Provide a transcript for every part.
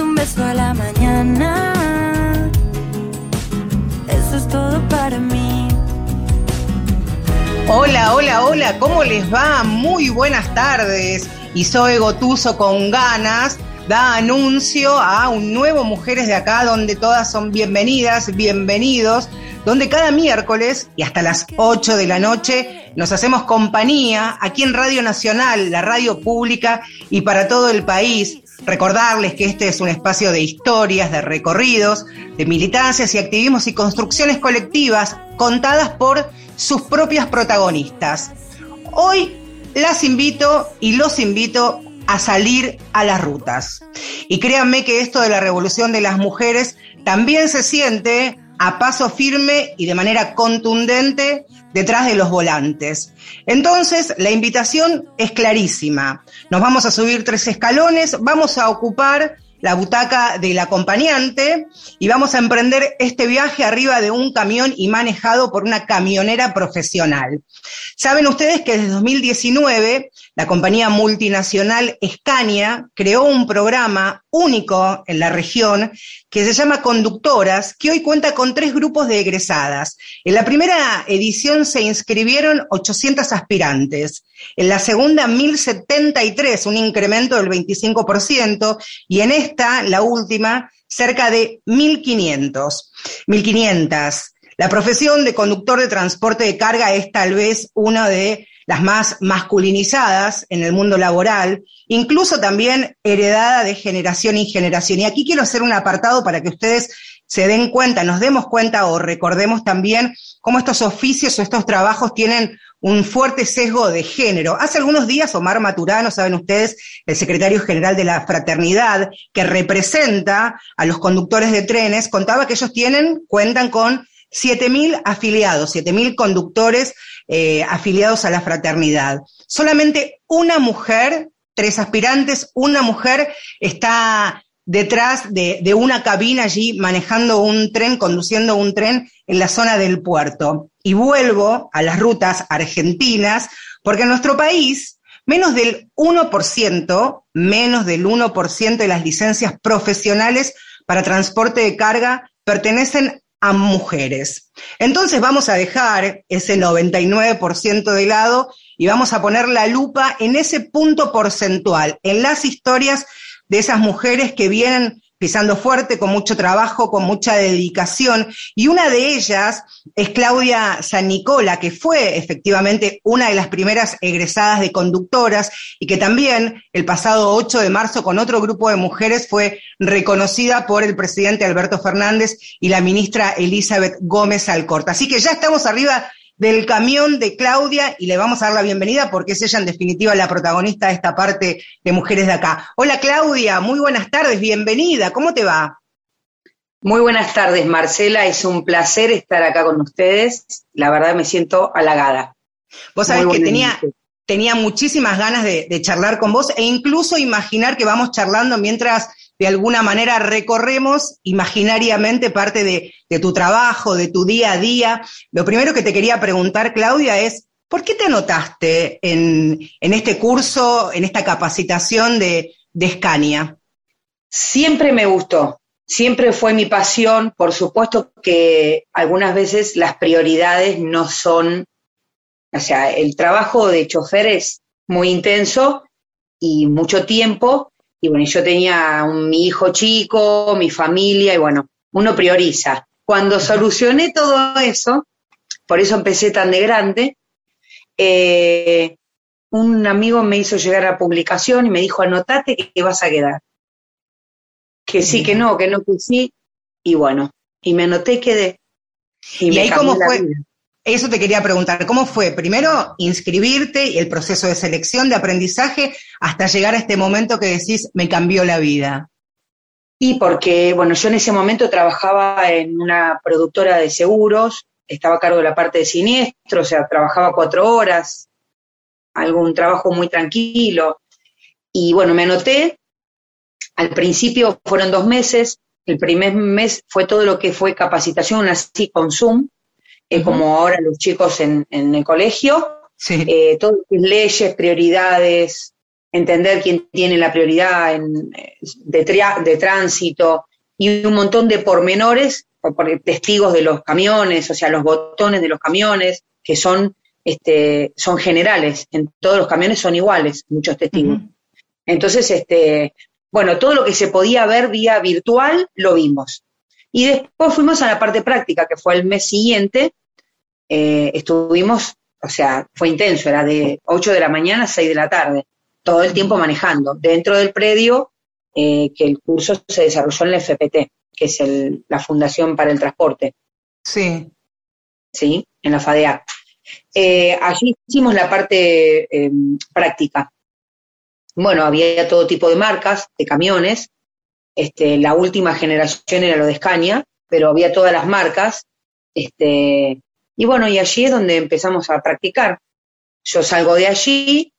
Un beso a la mañana. Eso es todo para mí. Hola, hola, hola, ¿cómo les va? Muy buenas tardes. Y soy Gotuso con ganas da anuncio a un nuevo Mujeres de Acá, donde todas son bienvenidas, bienvenidos, donde cada miércoles y hasta las 8 de la noche nos hacemos compañía aquí en Radio Nacional, la radio pública y para todo el país. Recordarles que este es un espacio de historias, de recorridos, de militancias y activismos y construcciones colectivas contadas por sus propias protagonistas. Hoy las invito y los invito a salir a las rutas. Y créanme que esto de la revolución de las mujeres también se siente a paso firme y de manera contundente detrás de los volantes. Entonces, la invitación es clarísima. Nos vamos a subir tres escalones, vamos a ocupar la butaca del acompañante y vamos a emprender este viaje arriba de un camión y manejado por una camionera profesional. Saben ustedes que desde 2019 la compañía multinacional Scania creó un programa único en la región que se llama Conductoras, que hoy cuenta con tres grupos de egresadas. En la primera edición se inscribieron 800 aspirantes, en la segunda 1073, un incremento del 25%, y en esta, la última, cerca de 1500. 1500. La profesión de conductor de transporte de carga es tal vez una de las más masculinizadas en el mundo laboral, incluso también heredada de generación en generación. Y aquí quiero hacer un apartado para que ustedes se den cuenta, nos demos cuenta o recordemos también cómo estos oficios o estos trabajos tienen un fuerte sesgo de género. Hace algunos días Omar Maturano, saben ustedes, el secretario general de la Fraternidad, que representa a los conductores de trenes, contaba que ellos tienen, cuentan con 7.000 afiliados, 7.000 conductores eh, afiliados a la fraternidad. Solamente una mujer, tres aspirantes, una mujer está detrás de, de, una cabina allí manejando un tren, conduciendo un tren en la zona del puerto. Y vuelvo a las rutas argentinas, porque en nuestro país menos del 1%, menos del 1% de las licencias profesionales para transporte de carga pertenecen a mujeres. Entonces vamos a dejar ese 99% de lado y vamos a poner la lupa en ese punto porcentual, en las historias de esas mujeres que vienen pisando fuerte, con mucho trabajo, con mucha dedicación. Y una de ellas es Claudia San Nicola, que fue efectivamente una de las primeras egresadas de conductoras y que también el pasado 8 de marzo con otro grupo de mujeres fue reconocida por el presidente Alberto Fernández y la ministra Elizabeth Gómez Alcorta. Así que ya estamos arriba del camión de Claudia y le vamos a dar la bienvenida porque es ella en definitiva la protagonista de esta parte de Mujeres de Acá. Hola Claudia, muy buenas tardes, bienvenida, ¿cómo te va? Muy buenas tardes Marcela, es un placer estar acá con ustedes, la verdad me siento halagada. Vos sabés que tenía, tenía muchísimas ganas de, de charlar con vos e incluso imaginar que vamos charlando mientras de alguna manera recorremos imaginariamente parte de, tu trabajo, de tu día a día. Lo primero que te quería preguntar, Claudia, es, ¿por qué te anotaste en, este curso, en esta capacitación de, de Scania? Siempre me gustó, siempre fue mi pasión. Por supuesto que algunas veces las prioridades no son, o sea, el trabajo de chofer es muy intenso y mucho tiempo, y bueno, yo tenía un, mi hijo chico, mi familia, y bueno, uno prioriza. Cuando solucioné todo eso, por eso empecé tan de grande, eh, un amigo me hizo llegar a la publicación y me dijo, anotate que vas a quedar. Que sí, que no, que no, que sí. Y bueno, y me anoté y quedé. Y, ahí cómo fue, eso te quería preguntar, ¿cómo fue? Primero, inscribirte y el proceso de selección, de aprendizaje, hasta llegar a este momento que decís, me cambió la vida. Y porque, bueno, yo en ese momento trabajaba en una productora de seguros, estaba a cargo de la parte de siniestro, o sea, trabajaba cuatro horas, algún trabajo muy tranquilo. Y bueno, me anoté, al principio fueron dos meses, el primer mes fue todo lo que fue capacitación, así con Zoom, eh, como ahora los chicos en, el colegio, sí. eh, todas leyes, prioridades, entender quién tiene la prioridad en, de, de, tránsito y un montón de pormenores, testigos de los camiones, o sea, los botones de los camiones, que son, este, son generales, en todos los camiones son iguales, muchos testigos. Entonces, este, bueno, todo lo que se podía ver vía virtual lo vimos. Y después fuimos a la parte práctica, que fue el mes siguiente. Eh, estuvimos, o sea, fue intenso, era de 8 de la mañana a 6 de la tarde, todo el tiempo manejando, dentro del predio eh, que el curso se desarrolló en la FPT, que es la Fundación para el Transporte. Sí. Sí, en la FADEA. Eh, allí hicimos la parte práctica. Bueno, había todo tipo de marcas, de camiones, este, la última generación era lo de Scania, pero había todas las marcas. Este, y bueno, y allí es donde empezamos a practicar. Yo salgo de allí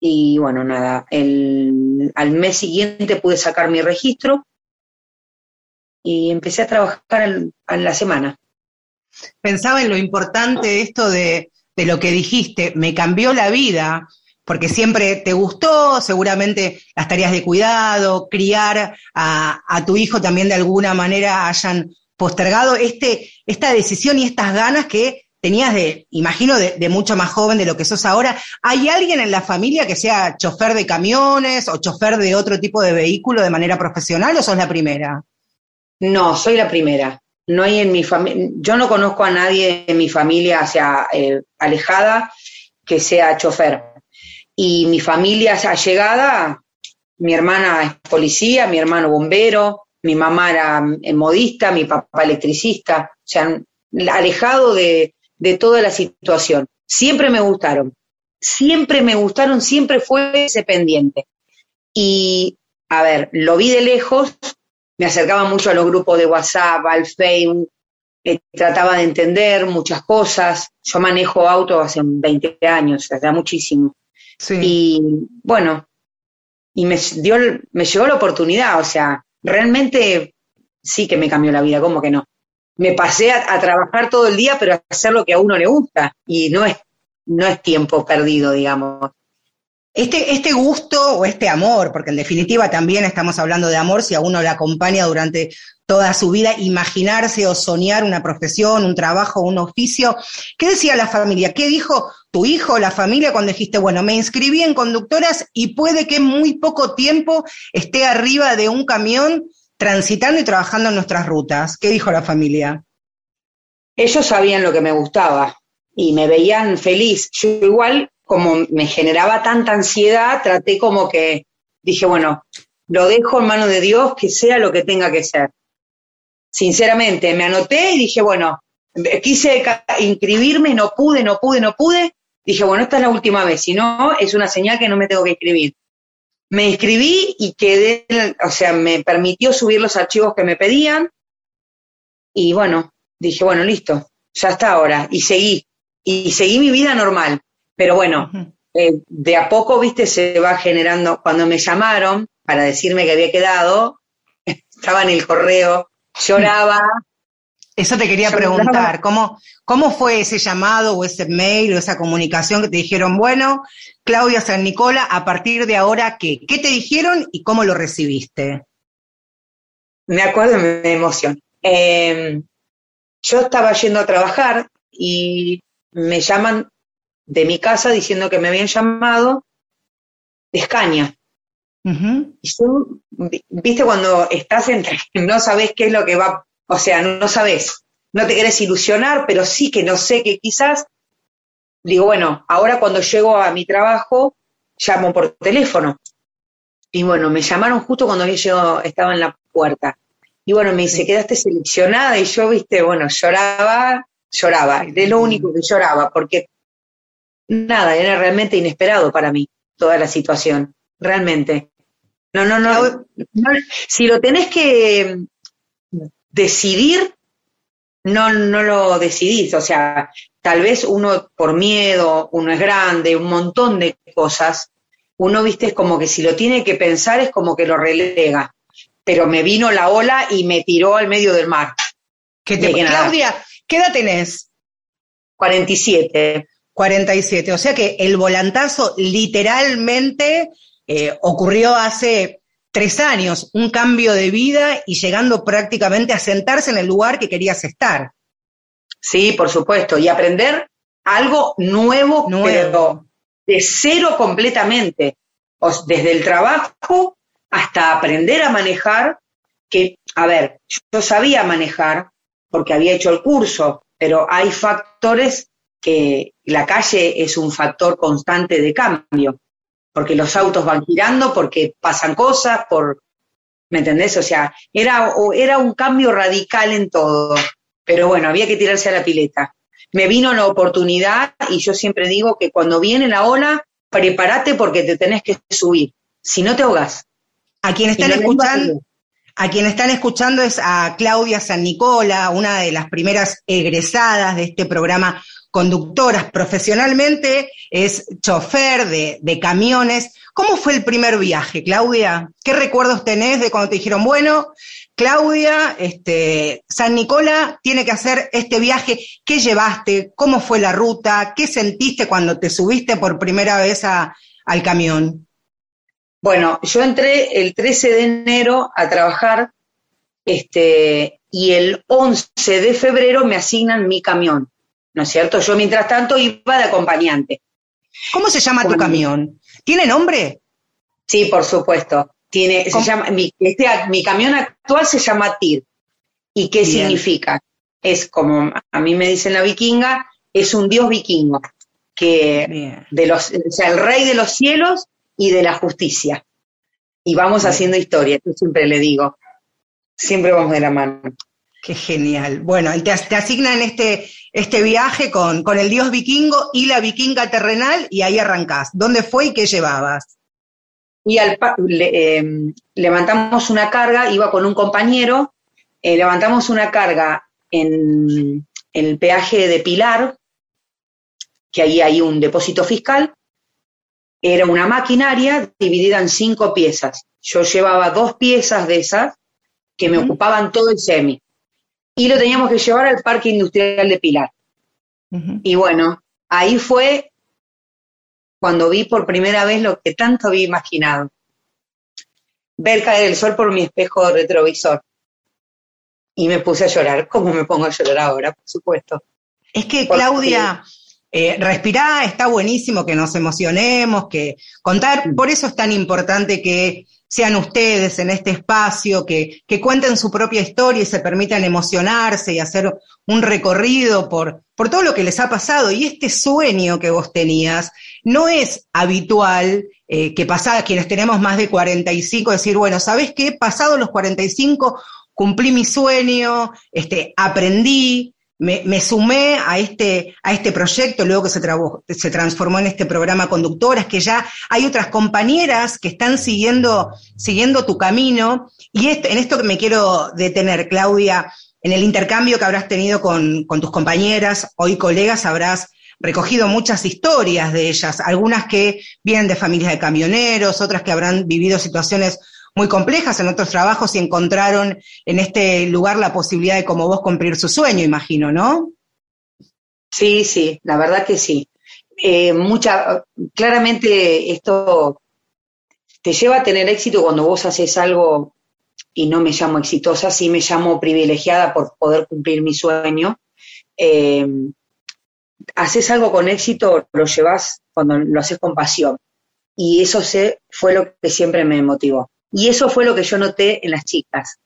y bueno, nada, el, al mes siguiente pude sacar mi registro y empecé a trabajar en, la semana. Pensaba en lo importante esto de, de lo que dijiste, me cambió la vida, porque siempre te gustó, seguramente las tareas de cuidado, criar a, tu hijo también de alguna manera hayan postergado este, esta decisión y estas ganas que tenías de, imagino, de, mucho más joven de lo que sos ahora. ¿Hay alguien en la familia que sea chofer de camiones o chofer de otro tipo de vehículo de manera profesional o sos la primera? No, soy la primera. No hay en mi familia, yo no conozco a nadie en mi familia, hacia eh, alejada, que sea chofer y mi familia allegada, mi hermana es policía, mi hermano bombero, mi mamá era eh, modista, mi papá electricista, o sea, alejado de, de toda la situación. Siempre me gustaron, siempre me gustaron, siempre fue ese pendiente. Y, a ver, lo vi de lejos, me acercaba mucho a los grupos de WhatsApp, al Facebook, eh, trataba de entender muchas cosas. Yo manejo auto hace 20 años, hace muchísimo. Y bueno, y me, dio, me llegó la oportunidad, o sea, realmente sí que me cambió la vida, ¿cómo que no? Me pasé a, trabajar todo el día, pero a hacer lo que a uno le gusta, y no es, no es tiempo perdido, digamos. Este, este gusto o este amor, porque en definitiva también estamos hablando de amor, si a uno le acompaña durante toda su vida, imaginarse o soñar una profesión, un trabajo, un oficio. ¿Qué decía la familia? ¿Qué dijo tu hijo, la familia, cuando dijiste, bueno, me inscribí en conductoras y puede que en muy poco tiempo esté arriba de un camión transitando y trabajando en nuestras rutas? ¿Qué dijo la familia? Ellos sabían lo que me gustaba y me veían feliz. Yo igual como me generaba tanta ansiedad, traté como que dije, bueno, lo dejo en manos de Dios, que sea lo que tenga que ser. Sinceramente, me anoté y dije, bueno, quise inscribirme, no pude, no pude, no pude. Dije, bueno, esta es la última vez, si no, es una señal que no me tengo que inscribir. Me inscribí y quedé, o sea, me permitió subir los archivos que me pedían. Y bueno, dije, bueno, listo, ya está ahora. Y seguí, y seguí mi vida normal. Pero bueno, eh, de a poco, viste, se va generando. Cuando me llamaron para decirme que había quedado, estaba en el correo, lloraba. Eso te quería preguntar, ¿cómo, ¿cómo fue ese llamado o ese mail o esa comunicación que te dijeron, bueno, Claudia San Nicola, a partir de ahora, ¿qué? ¿Qué te dijeron y cómo lo recibiste? Me acuerdo, me emociona. Em, yo estaba yendo a trabajar y me llaman de mi casa diciendo que me habían llamado de Escaña. Y viste, cuando estás entre, no sabes qué es lo que va, O sea, no, sabes, no te querés ilusionar, pero sí que no sé que quizás, digo, bueno, ahora cuando llego a mi trabajo, llamo por teléfono. Y bueno, me llamaron justo cuando yo estaba en la puerta. Y bueno, me dice, quedaste seleccionada y yo, viste, bueno, lloraba, lloraba, de lo único que lloraba, porque nada, era realmente inesperado para mí toda la situación, realmente. No, no, no, si lo tenés que decidir, no, no lo decidís, o sea, tal vez uno por miedo, uno es grande, un montón de cosas, uno, viste, es como que si lo tiene que pensar es como que lo relega, pero me vino la ola y me tiró al medio del mar. ¿Qué te, Claudia, ¿qué edad tenés? 47. 47. O sea que el volantazo literalmente eh, ocurrió hace tres años, un cambio de vida y llegando prácticamente a sentarse en el lugar que querías estar. Sí, por supuesto, y aprender algo nuevo, nuevo. de cero completamente, desde el trabajo hasta aprender a manejar, que, a ver, yo sabía manejar porque había hecho el curso, pero hay factores que la calle es un factor constante de cambio, porque los autos van girando, porque pasan cosas, por, ¿me entendés? O sea, era, era un cambio radical en todo, pero bueno, había que tirarse a la pileta. Me vino la oportunidad y yo siempre digo que cuando viene la ola, prepárate porque te tenés que subir, si no te ahogas. A quien están escuchando, a quien están escuchando es a Claudia San Nicola, una de las primeras egresadas de este programa conductoras profesionalmente, es chofer de, camiones. ¿Cómo fue el primer viaje, Claudia? ¿Qué recuerdos tenés de cuando te dijeron, bueno, Claudia, este, San Nicola tiene que hacer este viaje? ¿Qué llevaste? ¿Cómo fue la ruta? ¿Qué sentiste cuando te subiste por primera vez al camión? Bueno, yo entré el 13 de enero a trabajar este, y el 11 de febrero me asignan mi camión. ¿no es cierto? Yo mientras tanto iba de acompañante. ¿Cómo se llama tu camión? ¿Tiene nombre? Sí, por supuesto. Tiene, se llama, mi, este, mi camión actual se llama TIR. ¿Y qué significa? Es como a mí me dicen la vikinga, es un dios vikingo, que de los, o sea, el rey de los cielos y de la justicia. Y vamos haciendo historia, yo siempre le digo, siempre vamos de la mano. Qué genial. Bueno, te, te asignan este, este viaje con, con, el dios vikingo y la vikinga terrenal y ahí arrancás. ¿Dónde fue y qué llevabas? Y al, em, levantamos una carga, iba con un compañero, eh, levantamos una carga en, en el peaje de Pilar, que ahí hay un depósito fiscal, era una maquinaria dividida en cinco piezas. Yo llevaba dos piezas de esas que me ocupaban todo el semi y lo teníamos que llevar al Parque Industrial de Pilar. Y bueno, ahí fue cuando vi por primera vez lo que tanto había imaginado. Ver caer el sol por mi espejo retrovisor. Y me puse a llorar, como me pongo a llorar ahora, por supuesto. Es que, Claudia, eh, respirar está buenísimo que nos emocionemos, que contar, por eso es tan importante que sean ustedes en este espacio, que, que, cuenten su propia historia y se permitan emocionarse y hacer un recorrido por, por todo lo que les ha pasado. Y este sueño que vos tenías no es habitual eh, que pasada quienes tenemos más de 45, decir, bueno, ¿sabes qué? Pasado los 45, cumplí mi sueño, este, aprendí, me, sumé a este, a este proyecto, luego que se, transformó en este programa Conductoras, que ya hay otras compañeras que están siguiendo, siguiendo tu camino. Y en esto que me quiero detener, Claudia, en el intercambio que habrás tenido con, con tus compañeras, hoy colegas, habrás recogido muchas historias de ellas, algunas que vienen de familias de camioneros, otras que habrán vivido situaciones muy complejas en otros trabajos y encontraron en este lugar la posibilidad de, como vos, cumplir su sueño, imagino, ¿no? Sí, sí, la verdad que sí. Eh, mucha, claramente esto te lleva a tener éxito cuando vos haces algo y no me llamo exitosa, sí me llamo privilegiada por poder cumplir mi sueño. Eh, haces algo con éxito, lo llevas cuando lo haces con pasión. Y eso fue lo que siempre me motivó. Y eso fue lo que yo noté en las chicas.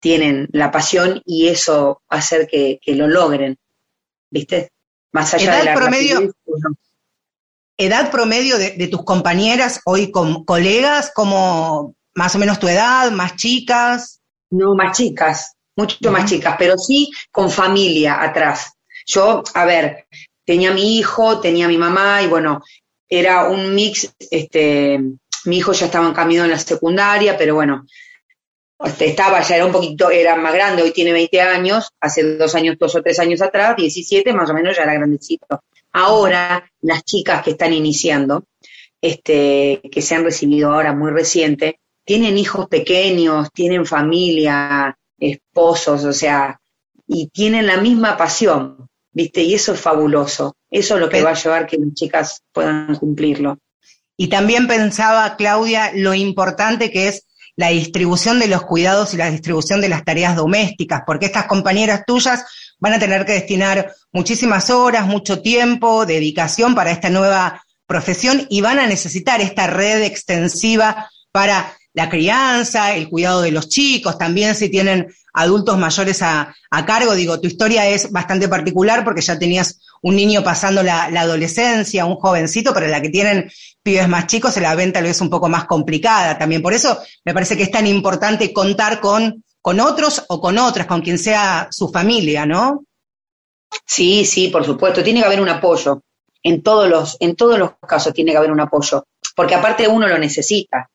tienen la pasión y eso hacer que, que lo logren, ¿viste? Más allá de la promedio, edad promedio de, tus compañeras hoy con colegas, como más o menos tu edad, más chicas. No, más chicas, mucho más chicas, pero sí con familia atrás. Yo, a ver, tenía mi hijo, tenía mi mamá y bueno, era un mix, este, mi hijo ya estaba en camino en la secundaria, pero bueno, este, estaba, ya era un poquito, era más grande, hoy tiene 20 años, hace dos años, dos o tres años atrás, 17 más o menos ya era grandecito. Ahora, las chicas que están iniciando, este, que se han recibido ahora muy reciente, tienen hijos pequeños, tienen familia, esposos, o sea, y tienen la misma pasión, ¿viste? Y eso es fabuloso. Eso es lo que va a llevar que las chicas puedan cumplirlo. Y también pensaba, Claudia, lo importante que es la distribución de los cuidados y la distribución de las tareas domésticas, porque estas compañeras tuyas van a tener que destinar muchísimas horas, mucho tiempo, dedicación para esta nueva profesión y van a necesitar esta red extensiva para la crianza, el cuidado de los chicos, también si tienen adultos mayores a, cargo. Digo, tu historia es bastante particular porque ya tenías un niño pasando la, adolescencia, un jovencito, pero la que tienen pibes más chicos se la ven tal vez un poco más complicada también. Por eso me parece que es tan importante contar con, con otros o con otras, con quien sea su familia, ¿no? Sí, sí, por supuesto. Tiene que haber un apoyo. En todos los, en todos los casos tiene que haber un apoyo. Porque aparte uno lo necesita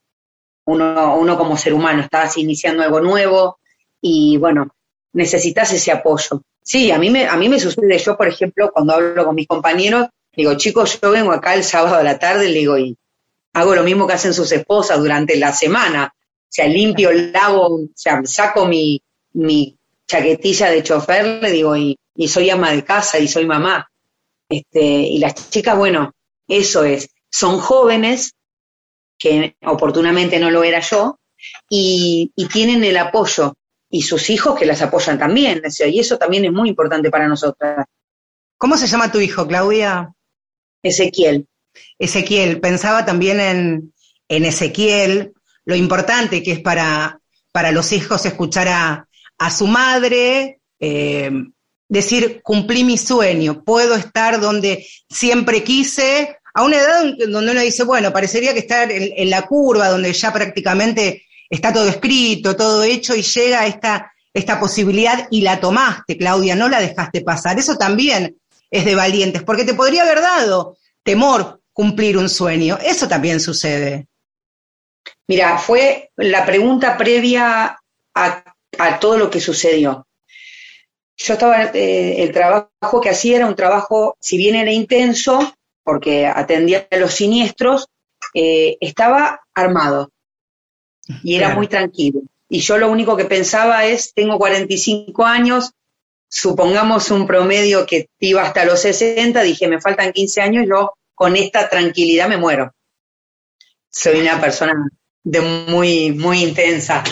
uno, uno como ser humano, estás iniciando algo nuevo y bueno, necesitas ese apoyo. Sí, a mí me, a mí me sucede, yo por ejemplo, cuando hablo con mis compañeros, digo, chicos, yo vengo acá el sábado a la tarde, le digo, y hago lo mismo que hacen sus esposas durante la semana. O sea, limpio, lavo, o sea, saco mi, mi chaquetilla de chofer, le digo, y, y soy ama de casa y soy mamá. Este, y las chicas, bueno, eso es, son jóvenes, que oportunamente no lo era yo, y, tienen el apoyo, y sus hijos que las apoyan también, y eso también es muy importante para nosotras. ¿Cómo se llama tu hijo, Claudia? Ezequiel. Ezequiel, pensaba también en, Ezequiel, lo importante que es para, para los hijos escuchar a, su madre, eh, decir, cumplí mi sueño, puedo estar donde siempre quise, a una edad donde uno dice, bueno, parecería que estar en, la curva, donde ya prácticamente está todo escrito, todo hecho, y llega esta, esta posibilidad y la tomaste, Claudia, no la dejaste pasar. Eso también es de valientes, porque te podría haber dado temor cumplir un sueño. Eso también sucede. Mira, fue la pregunta previa a, todo lo que sucedió. Yo estaba, eh, el trabajo que hacía era un trabajo, si bien era intenso, porque atendía a los siniestros, eh, estaba armado y era muy tranquilo. Y yo lo único que pensaba es, tengo 45 años, supongamos un promedio que iba hasta los 60, dije, me faltan 15 años, yo con esta tranquilidad me muero. Soy una persona de muy, muy intensa.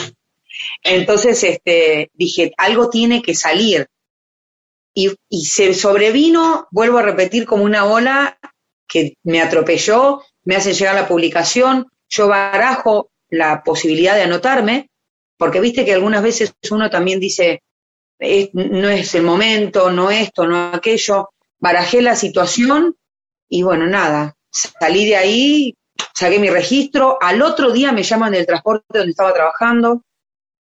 Entonces, este, dije, algo tiene que salir. Y, y, se sobrevino, vuelvo a repetir, como una ola que me atropelló, me hacen llegar la publicación, yo barajo la posibilidad de anotarme, porque viste que algunas veces uno también dice, no es el momento, no esto, no aquello, barajé la situación y bueno, nada, salí de ahí, saqué mi registro, al otro día me llaman del transporte donde estaba trabajando,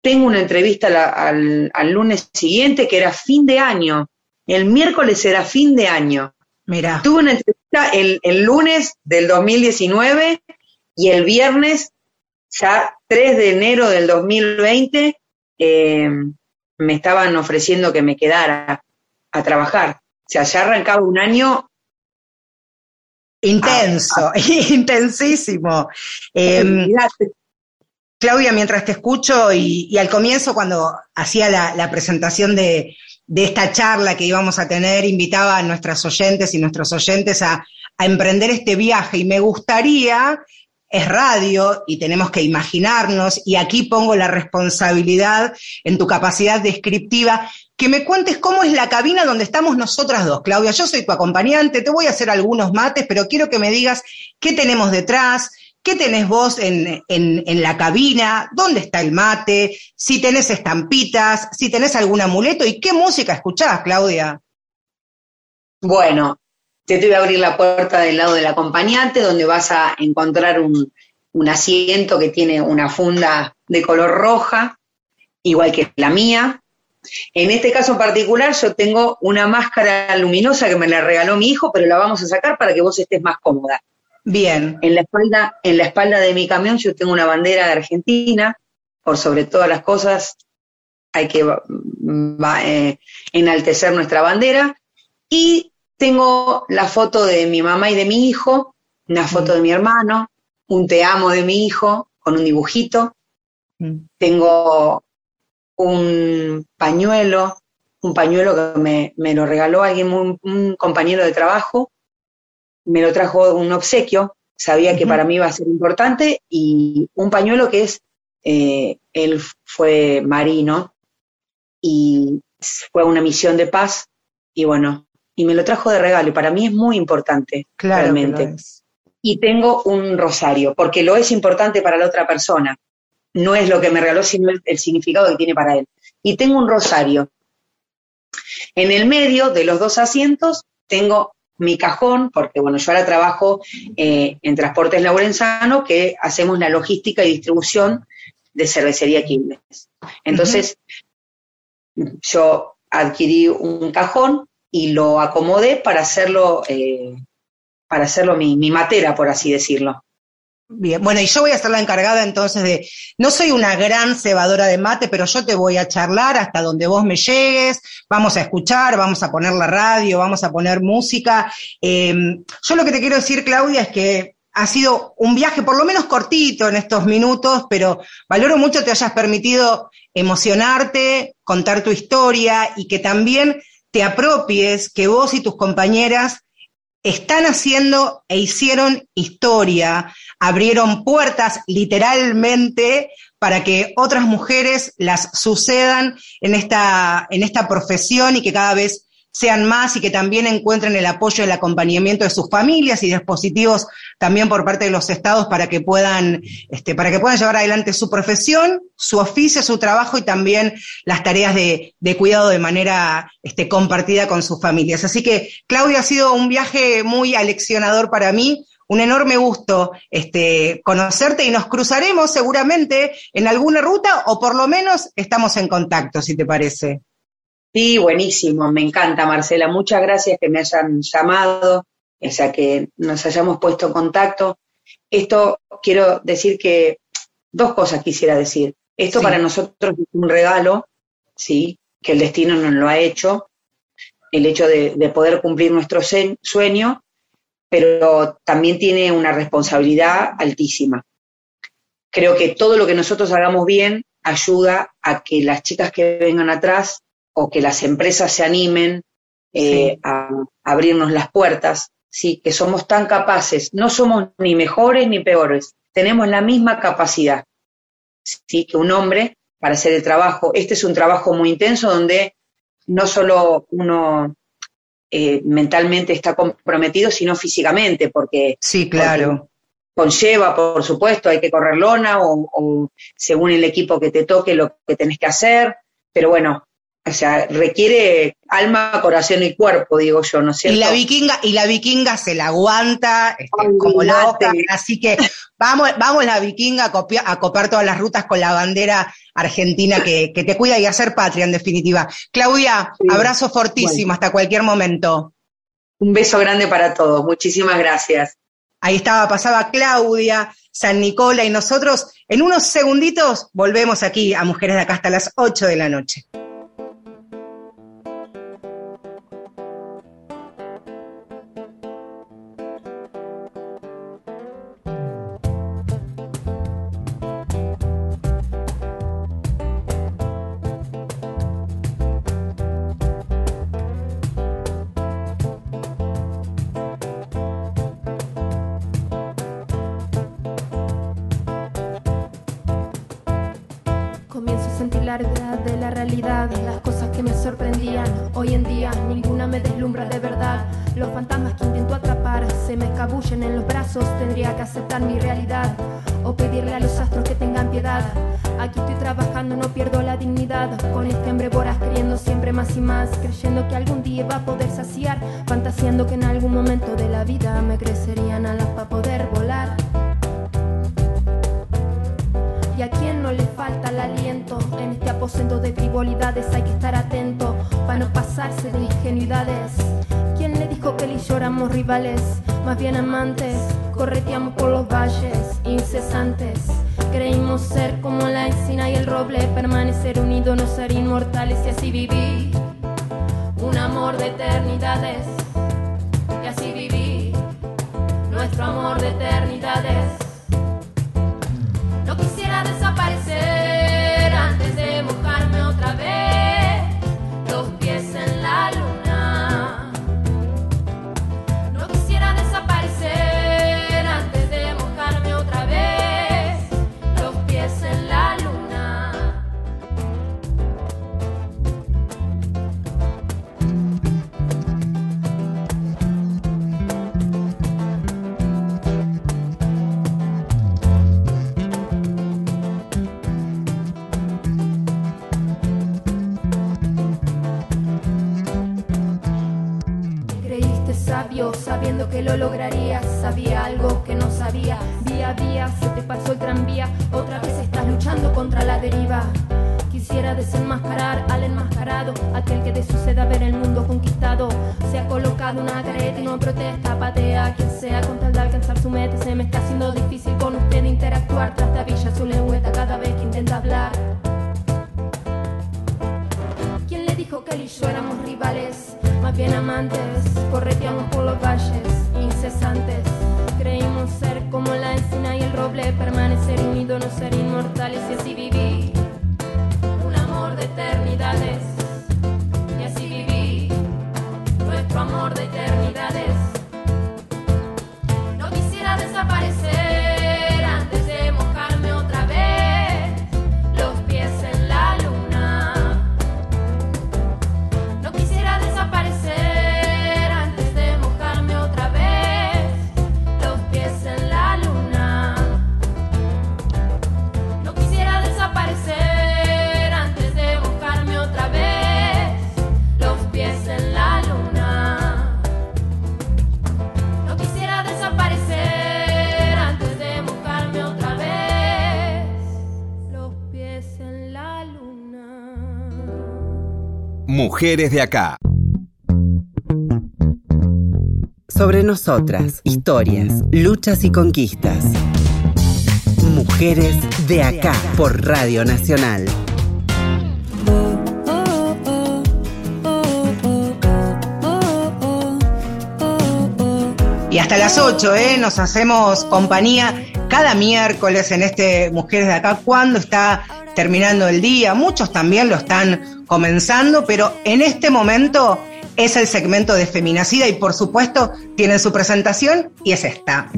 tengo una entrevista al, al lunes siguiente que era fin de año, el miércoles era fin de año. Mira. Tuve una entrevista el, lunes del 2019 y el viernes, ya 3 de enero del 2020, eh, me estaban ofreciendo que me quedara a trabajar. O sea, ya arrancaba un año intenso, intensísimo. Em, Claudia, mientras te escucho y, al comienzo cuando hacía la presentación de, de esta charla que íbamos a tener, invitaba a nuestras oyentes y nuestros oyentes a, emprender este viaje y me gustaría, es radio y tenemos que imaginarnos, y aquí pongo la responsabilidad en tu capacidad descriptiva, que me cuentes cómo es la cabina donde estamos nosotras dos. Claudia, yo soy tu acompañante, te voy a hacer algunos mates, pero quiero que me digas qué tenemos detrás, ¿Qué tenés vos en, la cabina? ¿Dónde está el mate? Si tenés estampitas, si tenés algún amuleto y qué música escuchás, Claudia. Bueno, te voy a abrir la puerta del lado del acompañante, donde vas a encontrar un, un asiento que tiene una funda de color roja, igual que la mía. En este caso en particular, yo tengo una máscara luminosa que me la regaló mi hijo, pero la vamos a sacar para que vos estés más cómoda. Bien. En la espalda, en la espalda de mi camión yo tengo una bandera de Argentina, por sobre todas las cosas hay que eh, enaltecer nuestra bandera. Y tengo la foto de mi mamá y de mi hijo, una foto de mi hermano, un te amo de mi hijo con un dibujito. Mm. Tengo un pañuelo, un pañuelo que me, me lo regaló alguien, un compañero de trabajo, me lo trajo un obsequio, sabía que para mí iba a ser importante, y un pañuelo que es, eh, él fue marino y fue una misión de paz, y bueno, y me lo trajo de regalo, y para mí es muy importante, realmente. Y tengo un rosario, porque lo es importante para la otra persona. No es lo que me regaló, sino el significado que tiene para él. Y tengo un rosario. En el medio de los dos asientos tengo mi cajón, porque bueno, yo ahora trabajo eh, en Transportes Laurenzano, que hacemos la logística y distribución de cervecería Quilmes. Entonces, yo adquirí un cajón y lo acomodé para hacerlo, eh, para hacerlo mi, mi matera, por así decirlo. Bien, bueno, y yo voy a ser la encargada entonces de, no soy una gran cebadora de mate, pero yo te voy a charlar hasta donde vos me llegues, vamos a escuchar, vamos a poner la radio, vamos a poner música. Em, yo lo que te quiero decir, Claudia, es que ha sido un viaje por lo menos cortito en estos minutos, pero valoro mucho te hayas permitido emocionarte, contar tu historia y que también te apropies que vos y tus compañeras están haciendo e hicieron historia, abrieron puertas literalmente para que otras mujeres las sucedan en esta, en esta profesión y que cada vez sean más y que también encuentren el apoyo y el acompañamiento de sus familias y dispositivos también por parte de los estados para que puedan, este, para que puedan llevar adelante su profesión, su oficio, su trabajo y también las tareas de, cuidado de manera este, compartida con sus familias. Así que, Claudia, ha sido un viaje muy aleccionador para mí. Un enorme gusto este, conocerte y nos cruzaremos seguramente en alguna ruta o por lo menos estamos en contacto, si te parece. Sí, buenísimo, me encanta Marcela, muchas gracias que me hayan llamado, o sea, que nos hayamos puesto en contacto. Esto quiero decir que dos cosas quisiera decir. Esto para nosotros es un regalo, sí, que el destino nos lo ha hecho, el hecho de, de poder cumplir nuestro sueño, pero también tiene una responsabilidad altísima. Creo que todo lo que nosotros hagamos bien ayuda a que las chicas que vengan atrás o que las empresas se animen eh, a, abrirnos las puertas, sí, que somos tan capaces, no somos ni mejores ni peores, tenemos la misma capacidad, sí, que un hombre para hacer el trabajo. Este es un trabajo muy intenso donde no solo uno eh, mentalmente está comprometido, sino físicamente, porque sí, claro. conlleva, por supuesto, hay que correr lona o, o según el equipo que te toque lo que tenés que hacer, pero bueno, o sea, requiere alma, corazón y cuerpo, digo yo, ¿no es cierto? Y la vikinga, y la vikinga se la aguanta este, como loca, así que vamos, vamos la vikinga a, copiar, a copiar todas las rutas con la bandera argentina que, te cuida y hacer patria, en definitiva. Claudia, abrazo fortísimo, hasta cualquier momento. Un beso grande para todos, muchísimas gracias. Ahí estaba, pasaba Claudia, San Nicola y nosotros en unos segunditos volvemos aquí a Mujeres de Acá hasta las 8 de la noche. Comienzo a sentir la verdad de la realidad. Las cosas que me sorprendían hoy en día, ninguna me deslumbra de verdad. Los fantasmas que intento atrapar se me escabullen en los brazos. Tendría que aceptar mi realidad o pedirle a los astros que tengan piedad. Aquí estoy trabajando, no pierdo la dignidad. Con este hambre voraz, queriendo siempre más y más. Creyendo que algún día va a poder saciar. Fantaseando que en algún momento de la vida me crecerían alas para poder volar. Aposento de frivolidades hay que estar atento para no pasarse de ingenuidades. ¿Quién le dijo que él y yo éramos rivales? Más bien amantes, correteamos por los valles incesantes. Creímos ser como la encina y el roble, permanecer unidos, no ser inmortales y así vivir. Un amor de eternidades, y así vivir. Nuestro amor de eternidades. No quisiera desaparecer sabiendo que lo lograrías. Sabía algo que no sabía. Día a día se te pasó el tranvía. Otra vez estás luchando contra la deriva. Quisiera desenmascarar al enmascarado, aquel que de su sed a ver el mundo conquistado. Se ha colocado una careta y no protesta, patea a quien sea con tal de alcanzar su meta. Se me está haciendo difícil con usted interactuar. Trastabilla su lengüeta cada vez que intenta hablar. ¿Quién le dijo que él y yo éramos rivales? Más bien amantes, correteamos por los valles incesantes. Creímos ser como la encina y el roble, permanecer unidos, no ser inmortales y así vivir. Un amor de eternidades, y así vivir. Nuestro amor de eternidades. No quisiera desaparecer Mujeres de acá. Sobre nosotras, historias, luchas y conquistas. Mujeres de acá por Radio Nacional. Y hasta las 8, ¿eh? Nos hacemos compañía cada miércoles en este Mujeres de Acá cuando está terminando el día. Muchos también lo están comenzando, pero en este momento es el segmento de Feminacida y por supuesto tienen su presentación y es esta.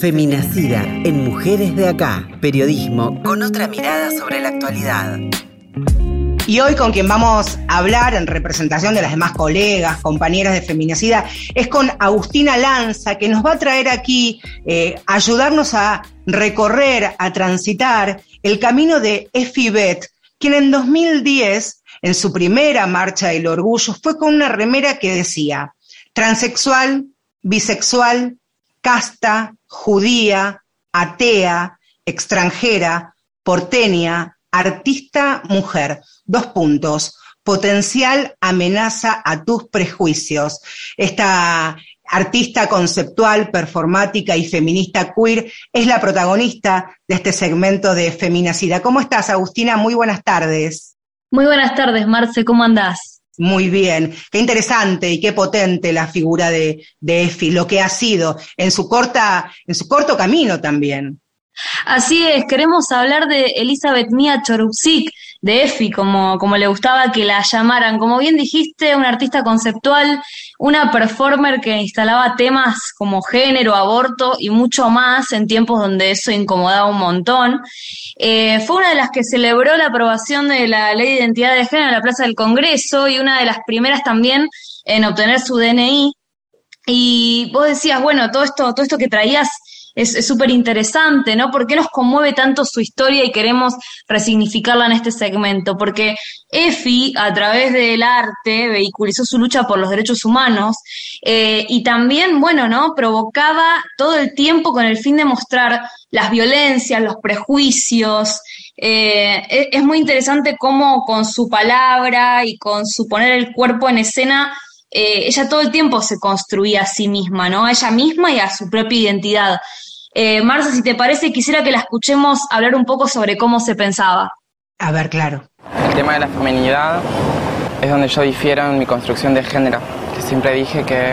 Feminacida en Mujeres de Acá. Periodismo con otra mirada sobre la actualidad. Y hoy con quien vamos a hablar en representación de las demás colegas, compañeras de Feminacida, es con Agustina Lanza, que nos va a traer aquí, eh, ayudarnos a recorrer, a transitar el camino de Efibet, quien en 2010, en su primera marcha del orgullo, fue con una remera que decía, transexual, bisexual, casta, judía, atea, extranjera, porteña, artista, mujer. Dos puntos. Potencial amenaza a tus prejuicios. Esta artista conceptual, performática y feminista queer es la protagonista de este segmento de Feminacida. ¿Cómo estás, Agustina? Muy buenas tardes. Muy buenas tardes, Marce, ¿cómo andás? Muy bien, qué interesante y qué potente la figura de, de Efi, lo que ha sido en su corta, en su corto camino también. Así es, queremos hablar de Elizabeth Mia Chorupsik, de EFI, como, como le gustaba que la llamaran. Como bien dijiste, una artista conceptual, una performer que instalaba temas como género, aborto y mucho más en tiempos donde eso incomodaba un montón. Eh, fue una de las que celebró la aprobación de la Ley de Identidad de Género en la Plaza del Congreso y una de las primeras también en obtener su DNI. Y vos decías, bueno, todo esto, todo esto que traías es súper interesante, ¿no? ¿Por qué nos conmueve tanto su historia y queremos resignificarla en este segmento? Porque Efi, a través del arte, vehiculizó su lucha por los derechos humanos eh, y también, bueno, ¿no? Provocaba todo el tiempo con el fin de mostrar las violencias, los prejuicios. Eh, es, es muy interesante cómo con su palabra y con su poner el cuerpo en escena eh, ella todo el tiempo se construía a sí misma, ¿no? A ella misma y a su propia identidad. Eh, Marcia, si te parece, quisiera que la escuchemos hablar un poco sobre cómo se pensaba. A ver, claro. El tema de la feminidad es donde yo difiero en mi construcción de género, que siempre dije que,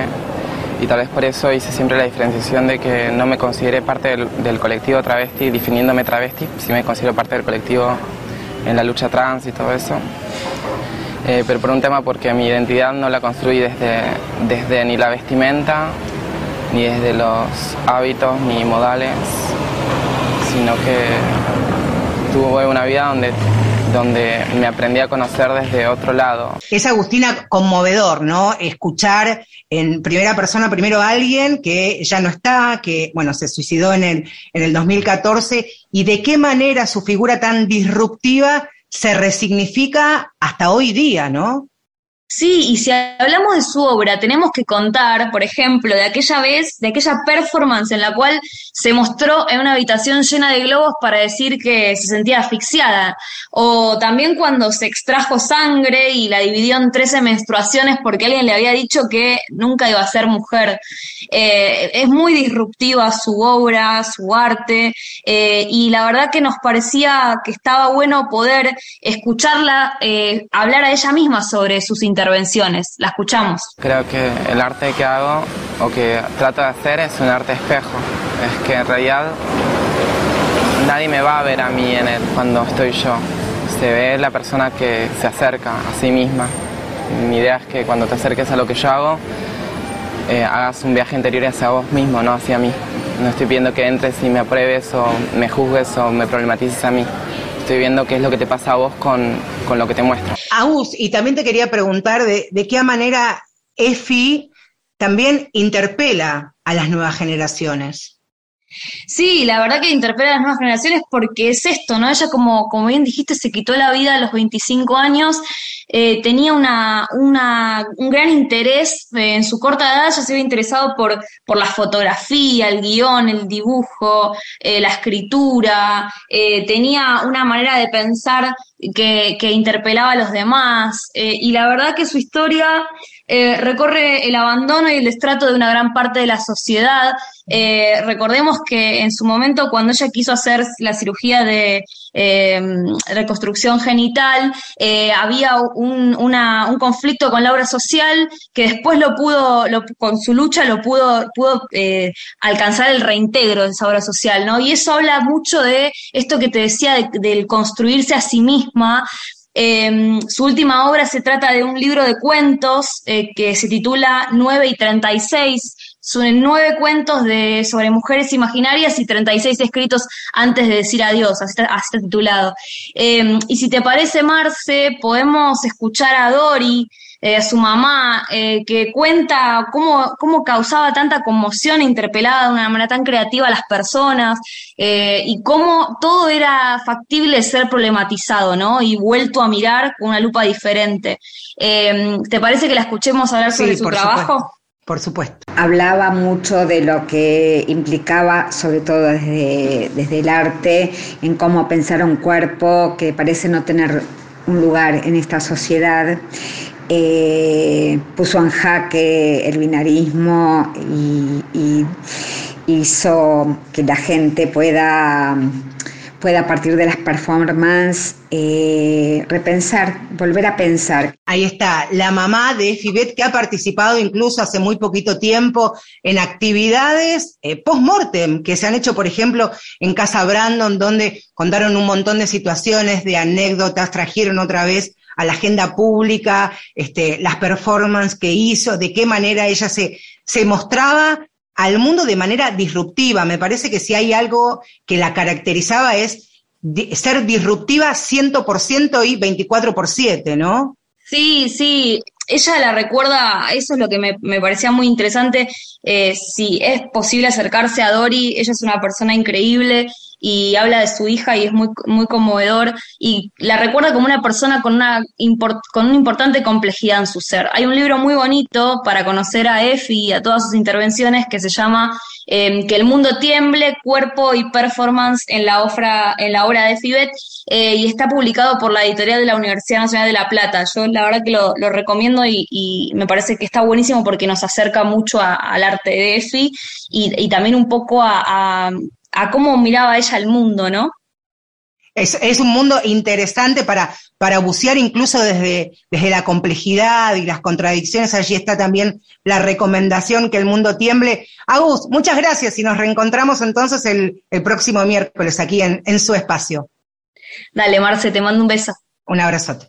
y tal vez por eso hice siempre la diferenciación de que no me consideré parte del, colectivo travesti, definiéndome travesti, sí me considero parte del colectivo en la lucha trans y todo eso. Eh, pero por un tema porque mi identidad no la construí desde, desde ni la vestimenta, ni desde los hábitos, ni modales, sino que tuve una vida donde, donde me aprendí a conocer desde otro lado. Es Agustina conmovedor, ¿no? Escuchar en primera persona primero a alguien que ya no está, que, bueno, se suicidó en el, en el 2014, y de qué manera su figura tan disruptiva se resignifica hasta hoy día, ¿no? Sí, y si hablamos de su obra, tenemos que contar, por ejemplo, de aquella vez, de aquella performance en la cual se mostró en una habitación llena de globos para decir que se sentía asfixiada, o también cuando se extrajo sangre y la dividió en 13 menstruaciones porque alguien le había dicho que nunca iba a ser mujer. Eh, es muy disruptiva su obra, su arte, eh, y la verdad que nos parecía que estaba bueno poder escucharla eh, hablar a ella misma sobre sus intervenciones. La escuchamos. Creo que el arte que hago o que trato de hacer es un arte espejo. Es que en realidad nadie me va a ver a mí en él cuando estoy yo. Se ve la persona que se acerca a sí misma. Mi idea es que cuando te acerques a lo que yo hago, eh, hagas un viaje interior hacia vos mismo, no hacia mí. No estoy pidiendo que entres y me apruebes o me juzgues o me problematices a mí estoy viendo qué es lo que te pasa a vos con, lo que te muestro. Agus, y también te quería preguntar de, de qué manera EFI también interpela a las nuevas generaciones. Sí, la verdad que interpela a las nuevas generaciones porque es esto, ¿no? Ella, como, como bien dijiste, se quitó la vida a los 25 años, eh, tenía una, una, un gran interés en su corta edad, ya se había interesado por, por la fotografía, el guion, el dibujo, eh, la escritura, eh, tenía una manera de pensar que, que interpelaba a los demás, y la verdad que su historia eh, recorre el abandono y el destrato de una gran parte de la sociedad. Eh, recordemos que en su momento, cuando ella quiso hacer la cirugía de eh, reconstrucción genital, había un, un, conflicto con la obra social que después lo pudo, con su lucha lo pudo, pudo alcanzar el reintegro de esa obra social, ¿no? Y eso habla mucho de esto que te decía, del construirse a sí misma, Em, su última obra se trata de un libro de cuentos eh, que se titula 9 y 36. Son nueve cuentos de, sobre mujeres imaginarias y 36 escritos antes de decir adiós, así está, titulado. Em, y si te parece, Marce, podemos escuchar a Dori, eh, su mamá, eh, que cuenta cómo, cómo, causaba tanta conmoción e interpelada de una manera tan creativa a las personas eh, y cómo todo era factible ser problematizado, ¿no? Y vuelto a mirar con una lupa diferente. ¿Te parece que la escuchemos hablar sobre su trabajo? Por supuesto. Hablaba mucho de lo que implicaba, sobre todo desde, desde el arte, en cómo pensar un cuerpo que parece no tener un lugar en esta sociedad eh, puso en jaque el binarismo y, hizo que la gente pueda, pueda a partir de las performances eh, repensar, volver a pensar. Ahí está, la mamá de Fibet que ha participado incluso hace muy poquito tiempo en actividades eh, post-mortem que se han hecho, por ejemplo, en Casa Brandon, donde contaron un montón de situaciones, de anécdotas, trajeron otra vez a la agenda pública, este, las performances que hizo, de qué manera ella se, se mostraba al mundo de manera disruptiva. Me parece que si hay algo que la caracterizaba es ser disruptiva 100% y 24 por 7, ¿no? Sí, sí, ella la recuerda, eso es lo que me, me parecía muy interesante, eh, si es posible acercarse a Dori, ella es una persona increíble, y habla de su hija y es muy, muy conmovedor y la recuerda como una persona con una, con una importante complejidad en su ser. Hay un libro muy bonito para conocer a Effie y a todas sus intervenciones que se llama em, Que el mundo tiemble, cuerpo y performance en la, obra, en la obra de Fibet eh, y está publicado por la editorial de la Universidad Nacional de La Plata. Yo la verdad que lo, recomiendo y, me parece que está buenísimo porque nos acerca mucho al arte de Effie y, también un poco a cómo miraba ella el mundo, ¿no? Es, un mundo interesante para, para bucear incluso desde, desde la complejidad y las contradicciones. Allí está también la recomendación que el mundo tiemble. Agus, muchas gracias y nos reencontramos entonces el, próximo miércoles aquí en, en su espacio. Dale, Marce, te mando un beso. Un abrazote.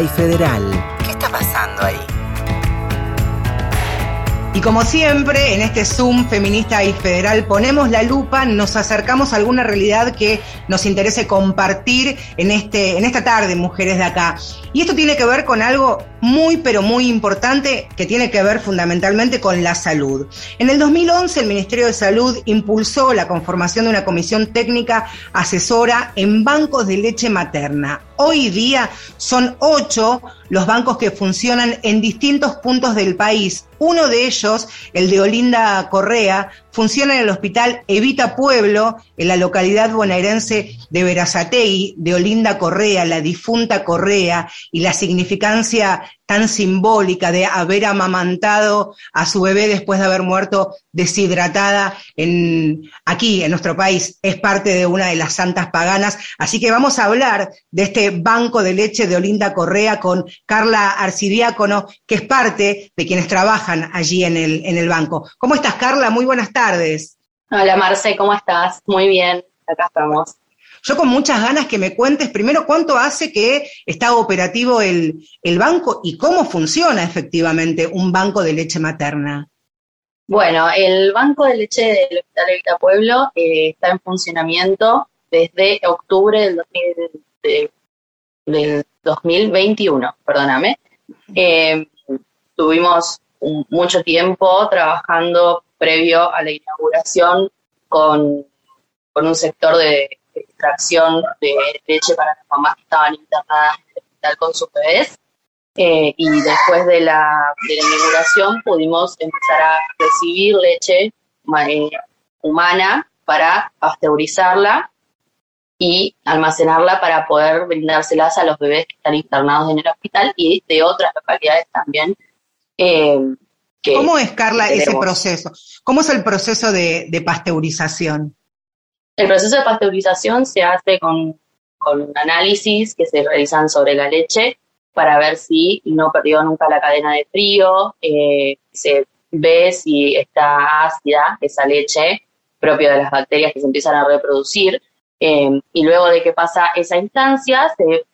Y federal. ¿Qué está pasando ahí? Y como siempre, en este Zoom feminista y federal ponemos la lupa, nos acercamos a alguna realidad que nos interese compartir en, este, en esta tarde, mujeres de acá. Y esto tiene que ver con algo muy, pero muy importante que tiene que ver fundamentalmente con la salud. En el 2011, el Ministerio de Salud impulsó la conformación de una comisión técnica asesora en bancos de leche materna. Hoy día son ocho los bancos que funcionan en distintos puntos del país. Uno de ellos, el de Olinda Correa, funciona en el Hospital Evita Pueblo, en la localidad bonaerense de Verazategui, de Olinda Correa, la difunta Correa, y la significancia tan simbólica de haber amamantado a su bebé después de haber muerto deshidratada aquí, en nuestro país. Es parte de una de las santas paganas. Así que vamos a hablar de este banco de leche de Olinda Correa con Carla Arcidiácono, que es parte de quienes trabajan allí en el banco. ¿Cómo estás, Carla? Muy buenas tardes. Hola, Marce, ¿cómo estás? Muy bien, acá estamos. Yo con muchas ganas que me cuentes primero cuánto hace que está operativo el, banco y cómo funciona efectivamente un banco de leche materna. Bueno, el banco de leche del Hospital Evita Pueblo eh, está en funcionamiento desde octubre del, del 2021, perdóname. Eh, tuvimos mucho tiempo trabajando previo a la inauguración con, con un sector de extracción de leche para las mamás que estaban internadas en el hospital con sus bebés. eh, y después de la, de la inauguración pudimos empezar a recibir leche eh, humana para pasteurizarla y almacenarla para poder brindárselas a los bebés que están internados en el hospital y de otras localidades también. Eh, ¿Cómo es, Carla, ese proceso? ¿Cómo es el proceso de, de, pasteurización? El proceso de pasteurización se hace con, con análisis que se realizan sobre la leche para ver si no perdió nunca la cadena de frío, eh, se ve si está ácida esa leche propia de las bacterias que se empiezan a reproducir. Eh, y luego de que pasa esa instancia, se,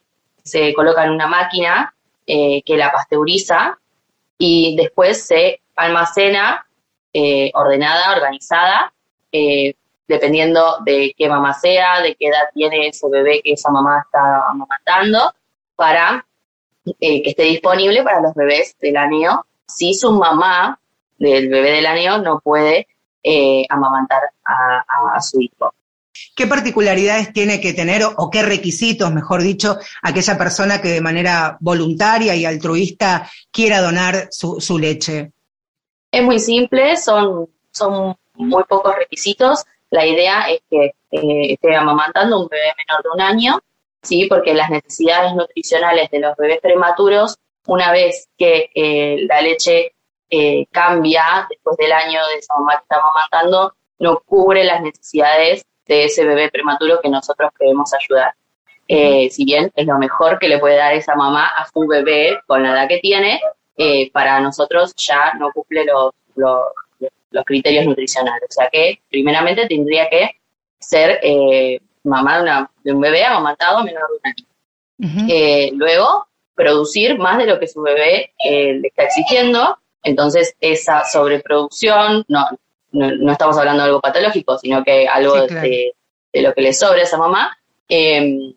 se coloca en una máquina eh, que la pasteuriza y después se almacena ordenada, organizada, dependiendo de qué mamá sea, de qué edad tiene ese bebé que esa mamá está amamantando, para eh, que esté disponible para los bebés del año si su mamá del bebé del año no puede eh, amamantar a, su hijo. ¿Qué particularidades tiene que tener o, qué requisitos, mejor dicho, aquella persona que de manera voluntaria y altruista quiera donar su, leche? Es muy simple, son, son muy pocos requisitos. La idea es que eh, esté amamantando un bebé menor de un año ¿sí? porque las necesidades nutricionales de los bebés prematuros, una vez que eh, la leche eh, cambia después del año de esa mamá que está amamantando, no cubre las necesidades de ese bebé prematuro que nosotros queremos ayudar. Eh, si bien es lo mejor que le puede dar esa mamá a su bebé con la edad que tiene, para nosotros ya no cumple los, los, los, criterios nutricionales. O sea que primeramente tendría que ser mamá de, un bebé amamantado menor de un año. Eh, luego, producir más de lo que su bebé eh, le está exigiendo. Entonces, esa sobreproducción, no, no, estamos hablando de algo patológico, sino que algo de, lo que le sobra a esa mamá, em,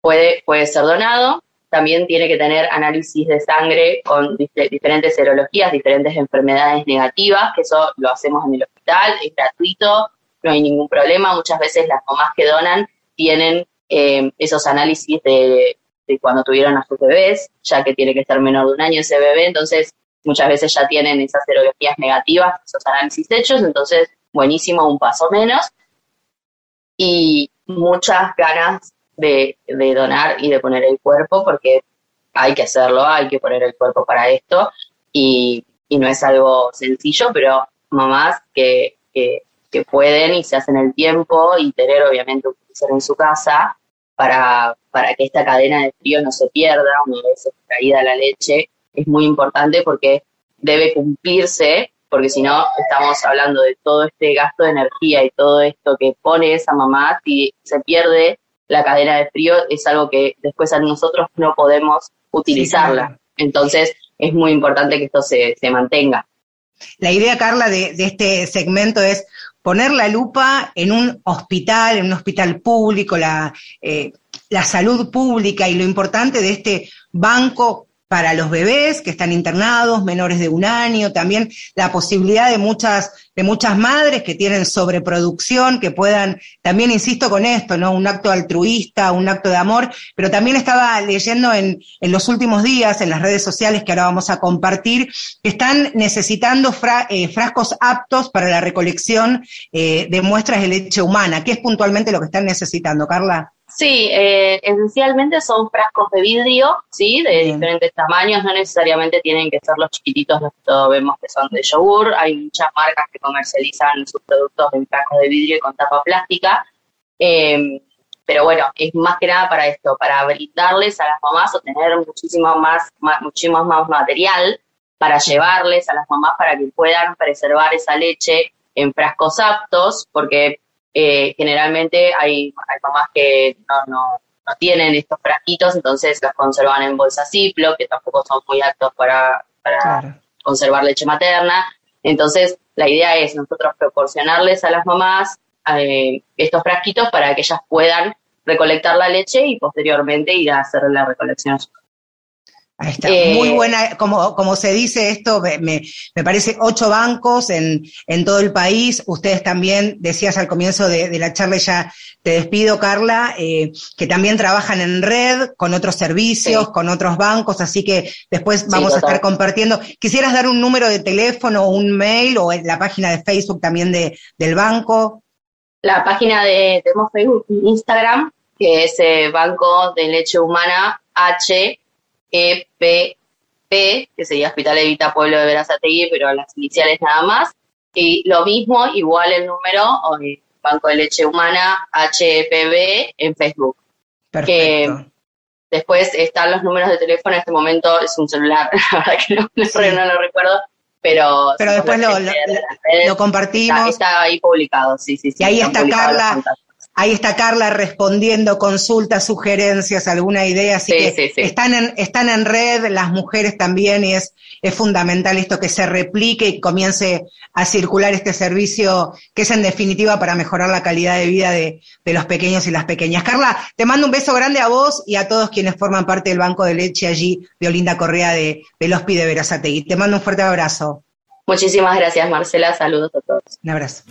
puede, puede ser donado. También tiene que tener análisis de sangre con diferentes serologías, diferentes enfermedades negativas, que eso lo hacemos en el hospital, es gratuito, no hay ningún problema. Muchas veces las mamás que donan tienen eh, esos análisis de, cuando tuvieron a sus bebés, ya que tiene que estar menor de un año ese bebé, entonces muchas veces ya tienen esas serologías negativas, esos análisis hechos, entonces buenísimo, un paso menos. Y muchas ganas de, donar y de poner el cuerpo, porque hay que hacerlo, hay que poner el cuerpo para esto, y, no es algo sencillo, pero mamás que, que que pueden y se hacen el tiempo y tener obviamente un freezer en su casa para, para que esta cadena de frío no se pierda una vez extraída la leche. Es muy importante porque debe cumplirse, porque si no estamos hablando de todo este gasto de energía y todo esto que pone esa mamá, si se pierde la cadena de frío es algo que después a nosotros no podemos utilizarla. Entonces es muy importante que esto se, se mantenga. La idea, Carla, de, de, este segmento es poner la lupa en un hospital, en un hospital público, la, eh, la salud pública y lo importante de este banco para los bebés que están internados, menores de un año, también la posibilidad de muchas, de muchas madres que tienen sobreproducción, que puedan, también insisto con esto, ¿no? Un acto altruista, un acto de amor, pero también estaba leyendo en, en los últimos días, en las redes sociales que ahora vamos a compartir, que están necesitando eh, frascos aptos para la recolección eh, de muestras de leche humana. ¿Qué es puntualmente lo que están necesitando, Carla? Sí, eh, esencialmente son frascos de vidrio, ¿sí? De diferentes tamaños, no necesariamente tienen que ser los chiquititos los que todos vemos que son de yogur. Hay muchas marcas que comercializan sus productos en frascos de vidrio y con tapa plástica. Em, pero bueno, es más que nada para esto, para brindarles a las mamás o tener muchísimo más, más, muchísimo más material para llevarles a las mamás para que puedan preservar esa leche en frascos aptos, porque eh, generalmente hay, mamás que no, no, tienen estos frasquitos, entonces los conservan en bolsas Ziploc, que tampoco son muy aptos para, para conservar leche materna. Entonces, la idea es nosotros proporcionarles a las mamás eh, estos frasquitos para que ellas puedan recolectar la leche y posteriormente ir a hacer la recolección Ahí está. Muy Eh, buena, como, como se dice esto, me, me- parece ocho bancos en, en todo el país. Ustedes también, decías al comienzo de, de la charla, ya te despido, Carla, eh, que también trabajan en red con otros servicios, Sí. con otros bancos, así que después vamos a estar compartiendo. ¿Quisieras dar un número de teléfono o un mail o en la página de Facebook también de, del banco? La página de, tenemos Facebook Instagram, que es eh, Banco de Leche Humana HEPP, que sería Hospital Evita Pueblo de Verazategui, pero las iniciales nada más. Y lo mismo, igual el número, o, Banco de Leche Humana HEPB en Facebook. Perfecto. Después están los números de teléfono, en este momento es un celular, la verdad que no, lo recuerdo, pero... Pero después lo- lo- redes. Compartimos. Está, está ahí publicado, sí, sí, sí. Y ahí está Carla. Ahí está Carla respondiendo consultas, sugerencias, alguna idea, así Sí, que sí, sí. están en, están en red, las mujeres también, y es, es fundamental esto que se replique y comience a circular este servicio, que es en definitiva para mejorar la calidad de vida de, de los pequeños y las pequeñas. Carla, te mando un beso grande a vos y a todos quienes forman parte del Banco de Leche allí de Olinda Correa de, del Hospi de Verazategui. Te mando un fuerte abrazo. Muchísimas gracias, Marcela. Saludos a todos. Un abrazo.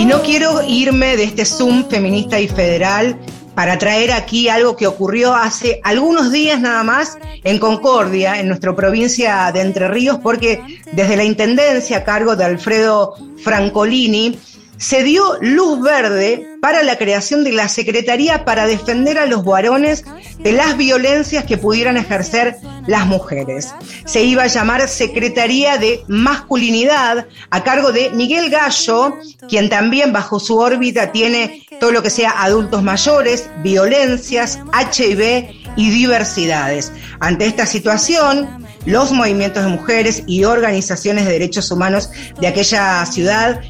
Y no quiero irme de este Zoom feminista y federal para traer aquí algo que ocurrió hace algunos días nada más en Concordia, en nuestra provincia de Entre Ríos, porque desde la Intendencia a cargo de Alfredo Francolini se dio luz verde para la creación de la Secretaría para defender a los varones de las violencias que pudieran ejercer las mujeres. Se iba a llamar Secretaría de Masculinidad a cargo de Miguel Gallo, quien también bajo su órbita tiene todo lo que sea adultos mayores, violencias, HIV y diversidades. Ante esta situación, los movimientos de mujeres y organizaciones de derechos humanos de aquella ciudad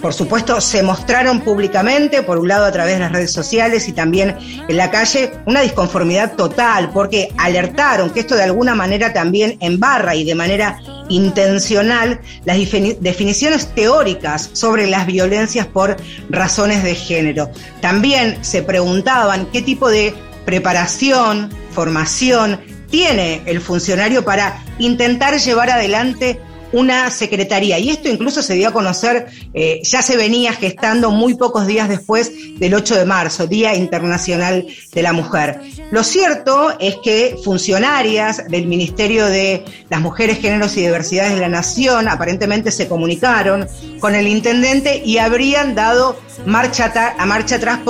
por supuesto, se mostraron públicamente, por un lado a través de las redes sociales y también en la calle, una disconformidad total, porque alertaron que esto de alguna manera también embarra y de manera intencional las defini- definiciones teóricas sobre las violencias por razones de género. También se preguntaban qué tipo de preparación, formación tiene el funcionario para intentar llevar adelante una secretaría. Y esto incluso se dio a conocer, eh, ya se venía gestando muy pocos días después del 8 de marzo, Día Internacional de la Mujer. Lo cierto es que funcionarias del Ministerio de las Mujeres, Géneros y Diversidades de la Nación aparentemente se comunicaron con el intendente y habrían dado marcha a marcha atrás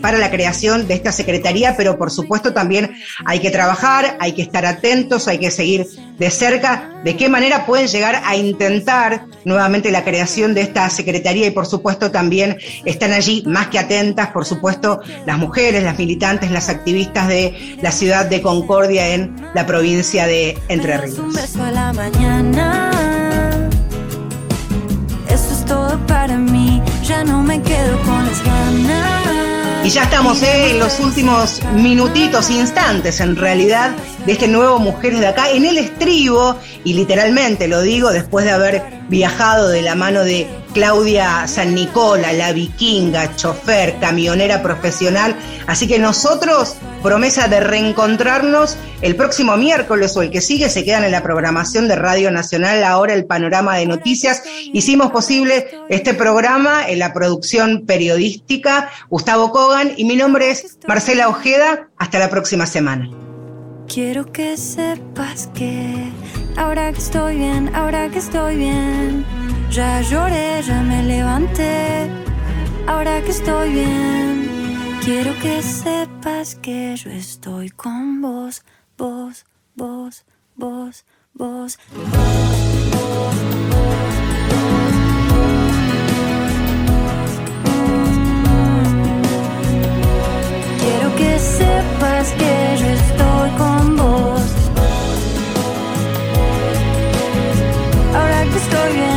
para la creación de esta secretaría, pero por supuesto también hay que trabajar, hay que estar atentos, hay que seguir de cerca de qué manera pueden llegar a intentar nuevamente la creación de esta secretaría y por supuesto también están allí más que atentas, por supuesto, las mujeres, las militantes, las activistas de la ciudad de Concordia en la provincia de Entre Ríos. Un beso a la mañana. Eso es todo para mí. Ya no me quedo con las ganas. Y ya estamos eh, en los últimos minutitos, instantes en realidad, de este nuevo Mujeres de Acá, en el estribo, y literalmente lo digo después de haber viajado de la mano de Claudia San Nicola, la vikinga, chofer, camionera profesional. Así que nosotros, promesa de reencontrarnos el próximo miércoles o el que sigue, se quedan en la programación de Radio Nacional, ahora el panorama de noticias. Hicimos posible este programa en la producción periodística, Gustavo Kogan, y mi nombre es Marcela Ojeda. Hasta la próxima semana. Quiero que sepas que ahora que estoy bien, ahora que estoy bien, ya lloré, ya me levanté. Ahora que estoy bien, quiero que sepas que yo estoy con vos, vos, vos, vos, vos. Quiero que sepas que yo estoy con vos. Ahora que estoy bien.